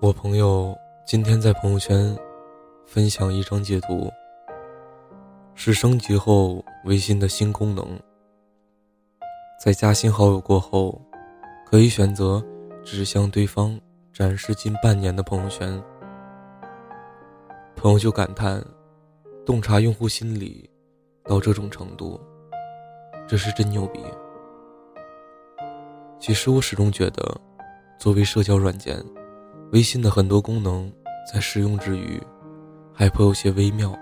我朋友今天在朋友圈分享一张截图，是升级后微信的新功能。在加新好友过后，可以选择只向对方展示近半年的朋友圈。朋友就感叹：洞察用户心理到这种程度，这是真牛逼。其实我始终觉得，作为社交软件。微信的很多功能在使用之余，还颇有些微妙。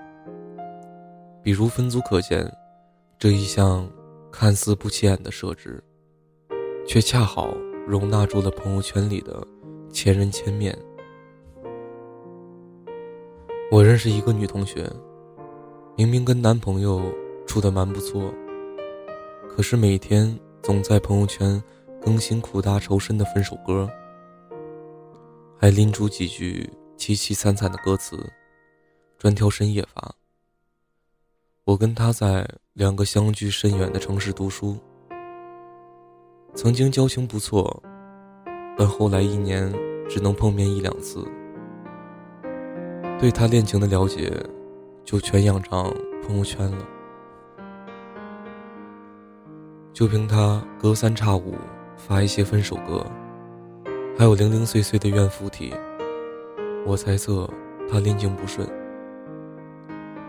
比如分组可见，这一项看似不起眼的设置，却恰好容纳住了朋友圈里的千人千面。我认识一个女同学，明明跟男朋友处的蛮不错，可是每天总在朋友圈更新苦大仇深的分手歌。还拎出几句凄凄惨惨的歌词，专挑深夜发。我跟他在两个相距甚远的城市读书，曾经交情不错，但后来一年只能碰面一两次。对他恋情的了解，就全仰仗朋友圈了。就凭他隔三差五发一些分手歌。还有零零碎碎的怨妇体，我猜测他恋情不顺。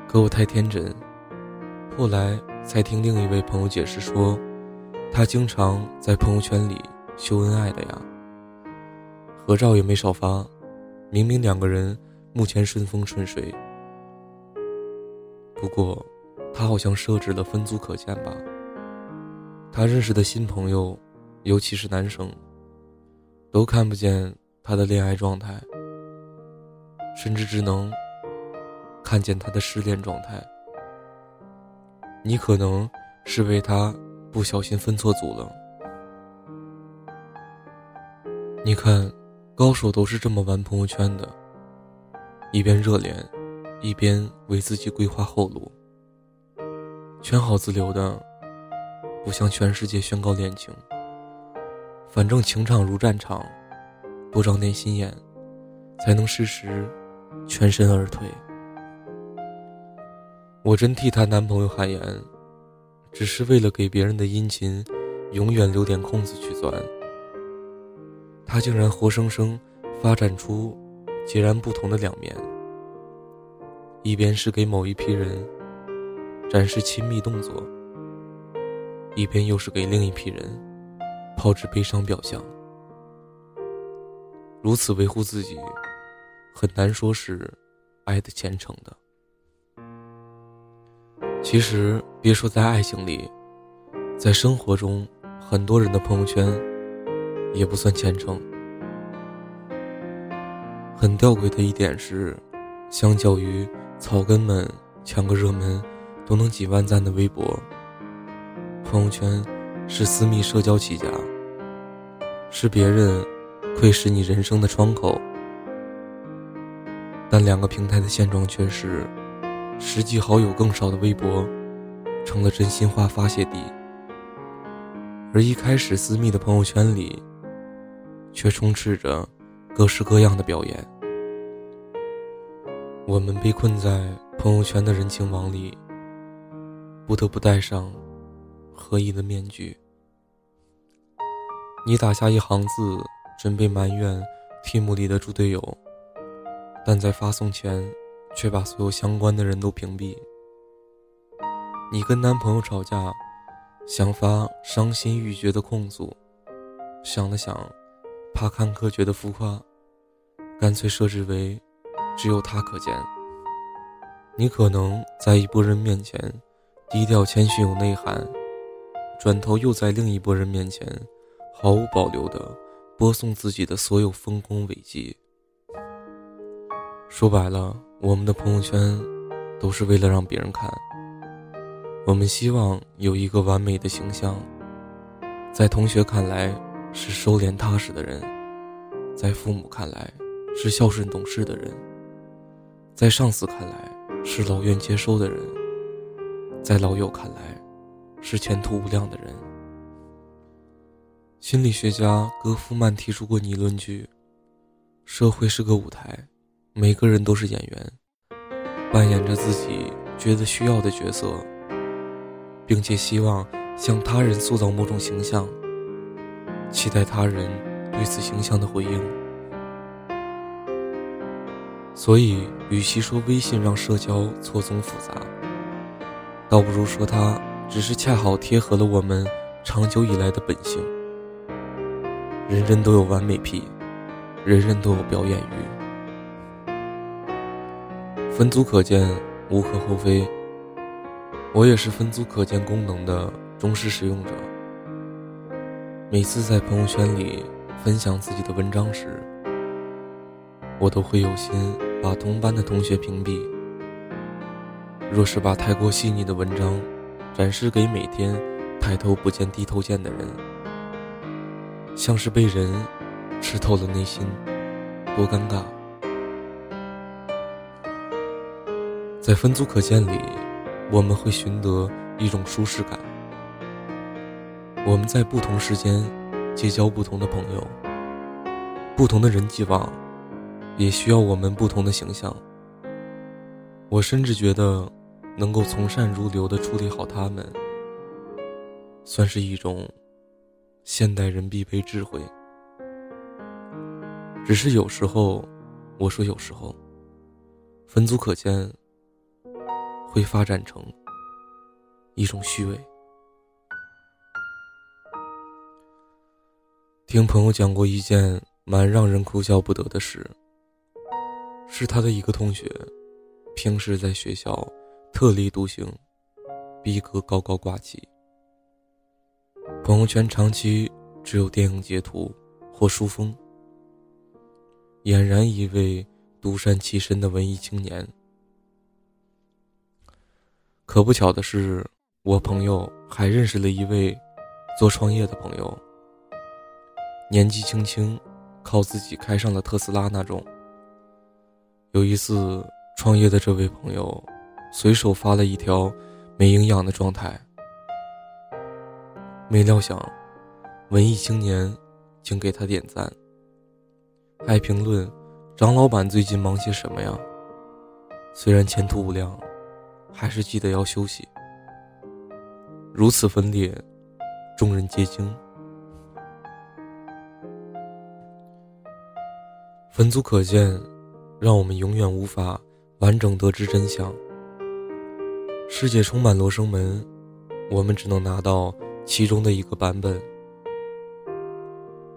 可我太天真，后来才听另一位朋友解释说，他经常在朋友圈里秀恩爱的呀，合照也没少发，明明两个人目前顺风顺水。不过，他好像设置了分组可见吧？他认识的新朋友，尤其是男生。都看不见他的恋爱状态，甚至只能看见他的失恋状态。你可能是为他不小心分错组了。你看，高手都是这么玩朋友圈的：一边热恋，一边为自己规划后路，圈好自留的，不向全世界宣告恋情。反正情场如战场，不长点心眼，才能适时全身而退。我真替她男朋友汗颜，只是为了给别人的殷勤永远留点空子去钻。他竟然活生生发展出截然不同的两面：一边是给某一批人展示亲密动作，一边又是给另一批人。抛掷悲伤表象，如此维护自己，很难说是爱的虔诚的。其实，别说在爱情里，在生活中，很多人的朋友圈也不算虔诚。很吊诡的一点是，相较于草根们抢个热门都能几万赞的微博，朋友圈。是私密社交起家，是别人窥视你人生的窗口，但两个平台的现状却是，实际好友更少的微博，成了真心话发泄地，而一开始私密的朋友圈里，却充斥着各式各样的表演。我们被困在朋友圈的人情网里，不得不戴上。合一的面具。你打下一行字，准备埋怨 team 里的猪队友，但在发送前，却把所有相关的人都屏蔽。你跟男朋友吵架，想发伤心欲绝的控诉，想了想，怕看客觉得浮夸，干脆设置为只有他可见。你可能在一波人面前低调谦虚有内涵。转头又在另一拨人面前，毫无保留地播送自己的所有丰功伟绩。说白了，我们的朋友圈都是为了让别人看。我们希望有一个完美的形象，在同学看来是收敛踏实的人，在父母看来是孝顺懂事的人，在上司看来是老愿接收的人，在老友看来。是前途无量的人。心理学家戈夫曼提出过拟论句：社会是个舞台，每个人都是演员，扮演着自己觉得需要的角色，并且希望向他人塑造某种形象，期待他人对此形象的回应。所以，与其说微信让社交错综复杂，倒不如说它只是恰好贴合了我们长久以来的本性。人人都有完美癖。人人都有表演欲，分组可见无可厚非。我也是分组可见功能的忠实使用者。每次在朋友圈里分享自己的文章时，我都会有心把同班的同学屏蔽。若是把太过细腻的文章展示给每天抬头不见低头见的人，像是被人。吃透了内心，多尴尬。在分组可见里，我们会寻得一种舒适感。我们在不同时间结交不同的朋友，不同的人际网，也需要我们不同的形象。我甚至觉得，能够从善如流的处理好他们，算是一种现代人必备智慧。只是有时候，我说有时候，分组可见会发展成一种虚伪。听朋友讲过一件蛮让人哭笑不得的事，是他的一个同学，平时在学校特立独行，逼格高高挂起，朋友圈长期只有电影截图或书封。俨然一位独善其身的文艺青年。可不巧的是，我朋友还认识了一位做创业的朋友，年纪轻轻，靠自己开上了特斯拉那种。有一次，创业的这位朋友随手发了一条没营养的状态，没料想，文艺青年竟给他点赞。还评论：“张老板最近忙些什么呀？虽然前途无量，还是记得要休息。”如此分裂，众人皆惊。分组可见，让我们永远无法完整得知真相。世界充满罗生门，我们只能拿到其中的一个版本。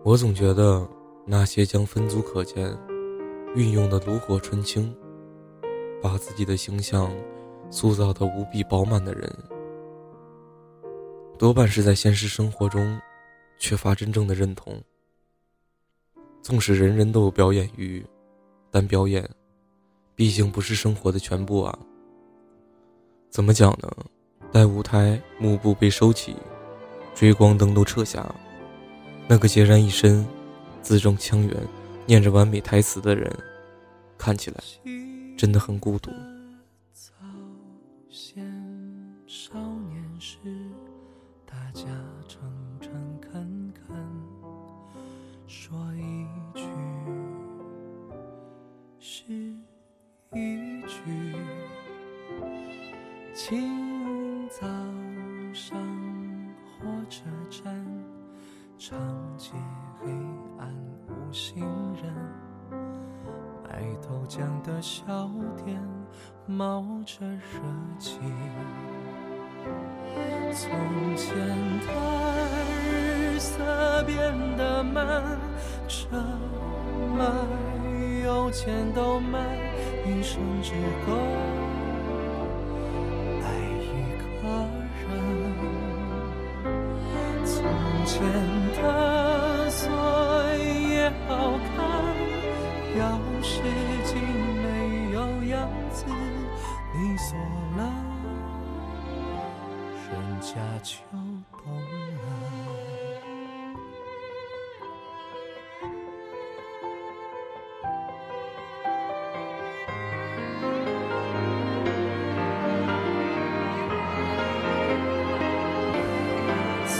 我总觉得。那些将分组可见运用的炉火纯青，把自己的形象塑造的无比饱满的人，多半是在现实生活中缺乏真正的认同。纵使人人都有表演欲，但表演毕竟不是生活的全部啊。怎么讲呢？待舞台幕布被收起，追光灯都撤下，那个孑然一身。字正腔圆，念着完美台词的人，看起来真的很孤独。早先少年时，豆浆的小店冒着热气。从前的日色变得慢，车马邮件都慢，一生只够爱一个人。从前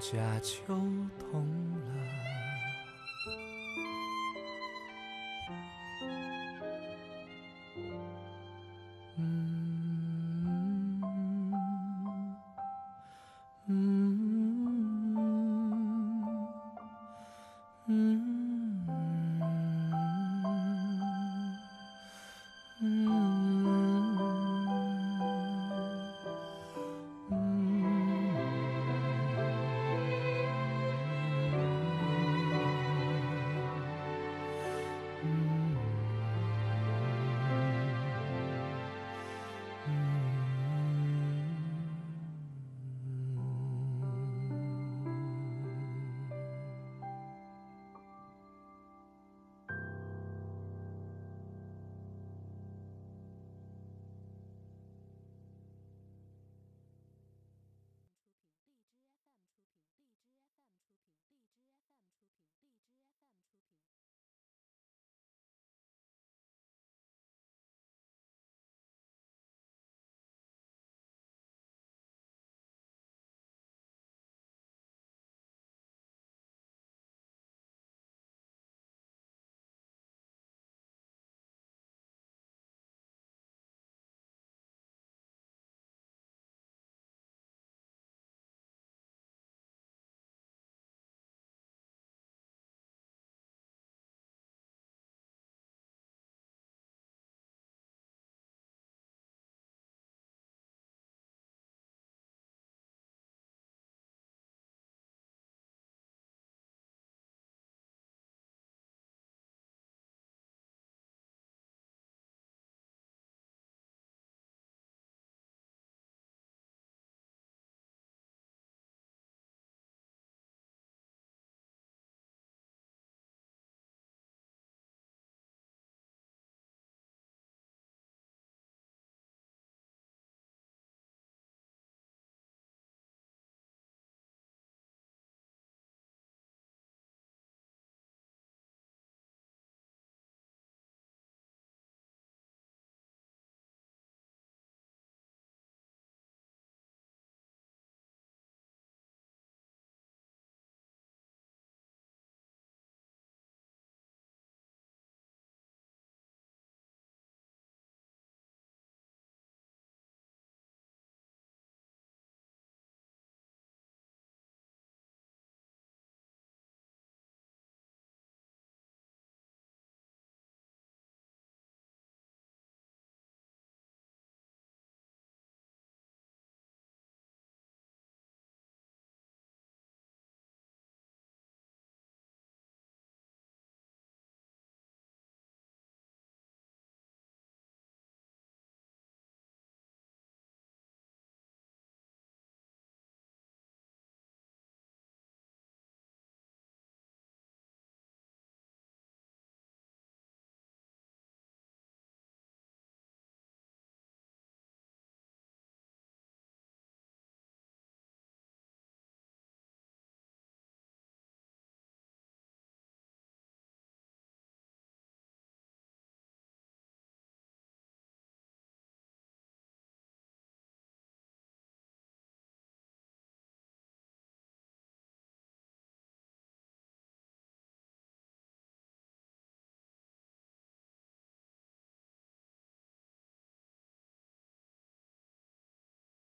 家秋冬了。